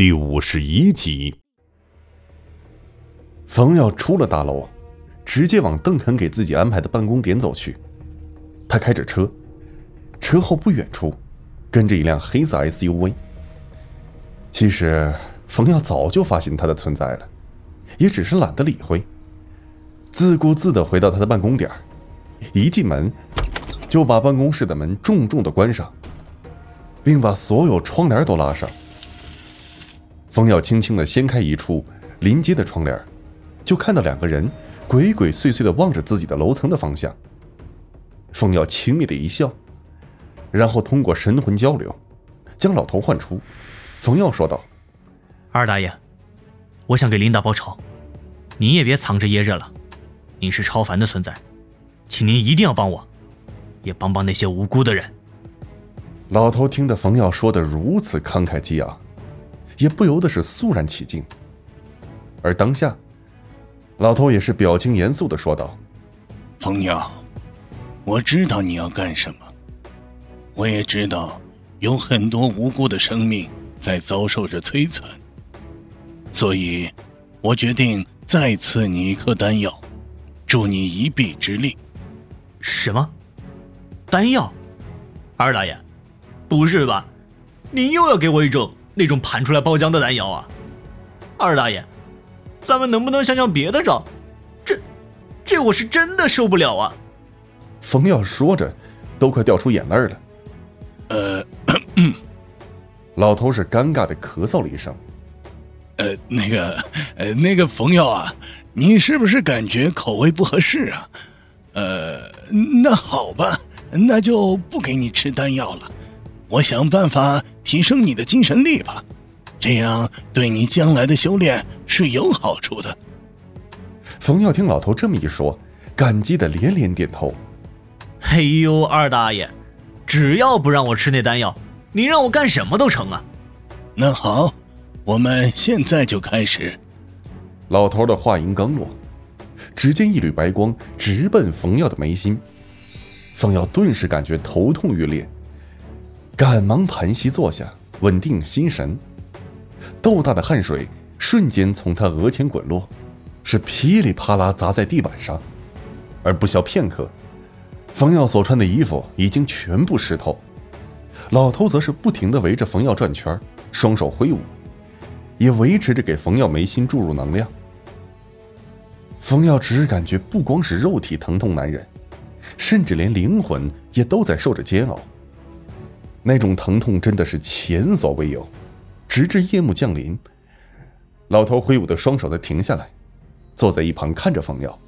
第五十一集，冯耀出了大楼，直接往邓肯给自己安排的办公点走去。他开着车，车后不远处跟着一辆黑色 SUV。其实冯耀早就发现他的存在了，也只是懒得理会，自顾自的回到他的办公点一进门，就把办公室的门重重的关上，并把所有窗帘都拉上。冯耀轻轻的掀开一处临街的窗帘，就看到两个人鬼鬼祟祟的望着自己的楼层的方向。冯耀轻蔑的一笑，然后通过神魂交流，将老头唤出。冯耀说道：“二大爷，我想给琳达报仇，你也别藏着掖着了。您是超凡的存在，请您一定要帮我，也帮帮那些无辜的人。”老头听得冯耀说的如此慷慨激昂。也不由得是肃然起敬，而当下，老头也是表情严肃的说道：“冯娘，我知道你要干什么，我也知道有很多无辜的生命在遭受着摧残，所以，我决定再赐你一颗丹药，助你一臂之力。”什么？丹药？二大爷，不是吧？您又要给我一种？那种盘出来包浆的丹药啊，二大爷，咱们能不能想想别的招？这，这我是真的受不了啊！冯耀说着，都快掉出眼泪了。呃，老头是尴尬的咳嗽了一声。呃，那个，呃，那个冯耀啊，你是不是感觉口味不合适啊？呃，那好吧，那就不给你吃丹药了。我想办法提升你的精神力吧，这样对你将来的修炼是有好处的。冯耀听老头这么一说，感激的连连点头。哎呦，二大爷，只要不让我吃那丹药，你让我干什么都成啊！那好，我们现在就开始。老头的话音刚落，只见一缕白光直奔冯耀的眉心，冯耀顿时感觉头痛欲裂。赶忙盘膝坐下，稳定心神。豆大的汗水瞬间从他额前滚落，是噼里啪啦砸在地板上。而不消片刻，冯耀所穿的衣服已经全部湿透。老头则是不停地围着冯耀转圈，双手挥舞，也维持着给冯耀眉心注入能量。冯耀只感觉不光是肉体疼痛难忍，甚至连灵魂也都在受着煎熬。那种疼痛真的是前所未有，直至夜幕降临，老头挥舞的双手才停下来，坐在一旁看着冯耀。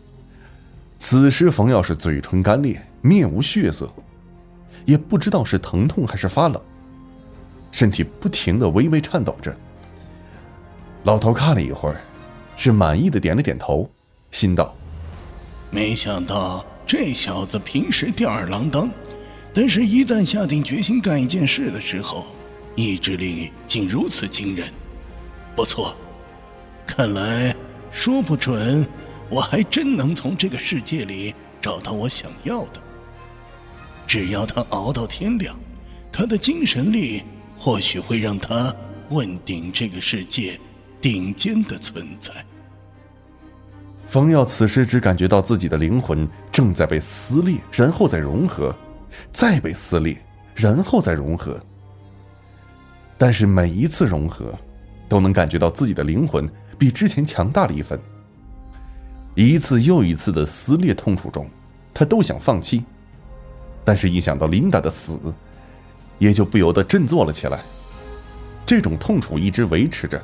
此时冯耀是嘴唇干裂，面无血色，也不知道是疼痛还是发冷，身体不停的微微颤抖着。老头看了一会儿，是满意的点了点头，心道：没想到这小子平时吊儿郎当。但是，一旦下定决心干一件事的时候，意志力竟如此惊人。不错，看来说不准，我还真能从这个世界里找到我想要的。只要他熬到天亮，他的精神力或许会让他问鼎这个世界顶尖的存在。冯耀此时只感觉到自己的灵魂正在被撕裂，然后再融合。再被撕裂，然后再融合。但是每一次融合，都能感觉到自己的灵魂比之前强大了一分。一次又一次的撕裂痛楚中，他都想放弃，但是一想到琳达的死，也就不由得振作了起来。这种痛楚一直维持着。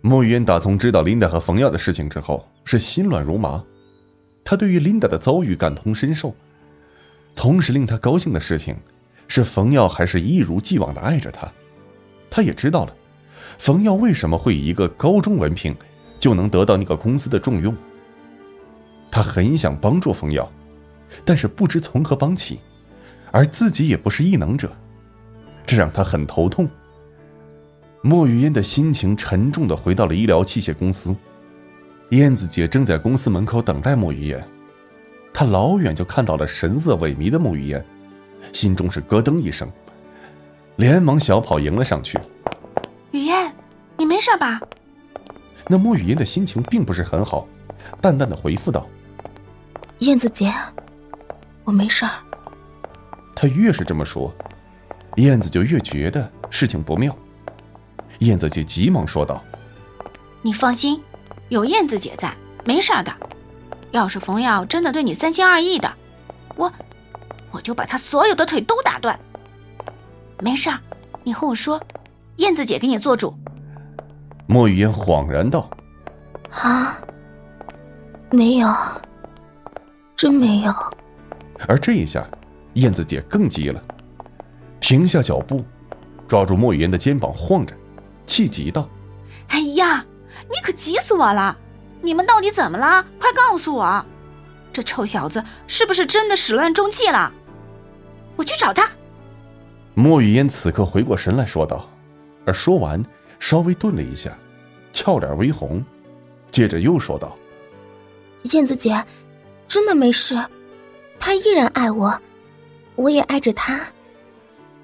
莫言打从知道琳达和冯耀的事情之后，是心乱如麻。他对于琳达的遭遇感同身受，同时令他高兴的事情是冯耀还是一如既往的爱着他。他也知道了，冯耀为什么会以一个高中文凭就能得到那个公司的重用。他很想帮助冯耀，但是不知从何帮起，而自己也不是异能者，这让他很头痛。莫雨嫣的心情沉重的回到了医疗器械公司。燕子姐正在公司门口等待穆雨嫣，她老远就看到了神色萎靡的穆雨嫣，心中是咯噔一声。连忙小跑迎了上去。雨嫣，你没事吧？那莫雨嫣的心情并不是很好，淡淡的回复道：“燕子姐，我没事儿。”他越是这么说，燕子就越觉得事情不妙。燕子姐急忙说道：“你放心，有燕子姐在，没事的。要是冯耀真的对你三心二意的，我我就把他所有的腿都打断。没事儿，你和我说，燕子姐给你做主。”莫雨嫣恍然道：“啊，没有，真没有。”而这一下，燕子姐更急了，停下脚步，抓住莫雨嫣的肩膀晃着，气急道：“哎呀，你可急死我了！你们到底怎么了？快告诉我，这臭小子是不是真的始乱终弃了？我去找他。”莫雨嫣此刻回过神来说道，而说完。稍微顿了一下，俏脸微红，接着又说道：“燕子姐，真的没事，他依然爱我，我也爱着他。”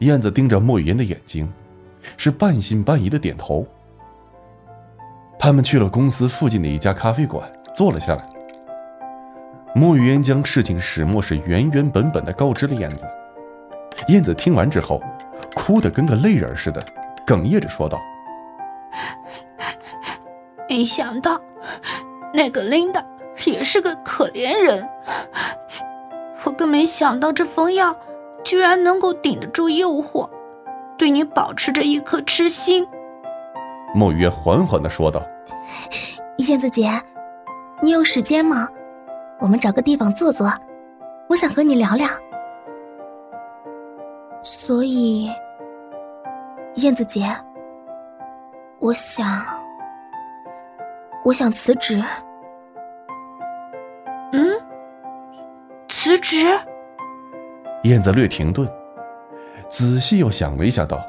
燕子盯着莫雨嫣的眼睛，是半信半疑的点头。他们去了公司附近的一家咖啡馆，坐了下来。莫雨嫣将事情始末是原原本本的告知了燕子。燕子听完之后，哭得跟个泪人似的，哽咽着说道。没想到，那个琳达也是个可怜人。我更没想到，这冯耀居然能够顶得住诱惑，对你保持着一颗痴心。莫雨缓缓的说道：“燕子姐，你有时间吗？我们找个地方坐坐，我想和你聊聊。”所以，燕子姐。我想，我想辞职。嗯，辞职。燕子略停顿，仔细又想了一下，道：“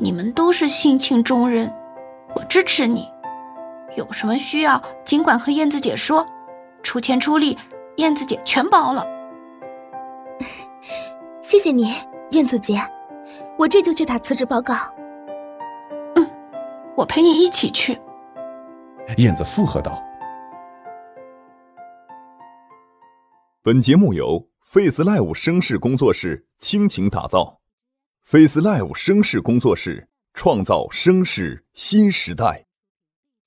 你们都是性情中人，我支持你。有什么需要，尽管和燕子姐说，出钱出力，燕子姐全包了。谢谢你，燕子姐。”我这就去打辞职报告。嗯，我陪你一起去。燕子附和道。本节目由 Face Live 声势工作室倾情打造，Face Live 声势工作室创造声势新时代。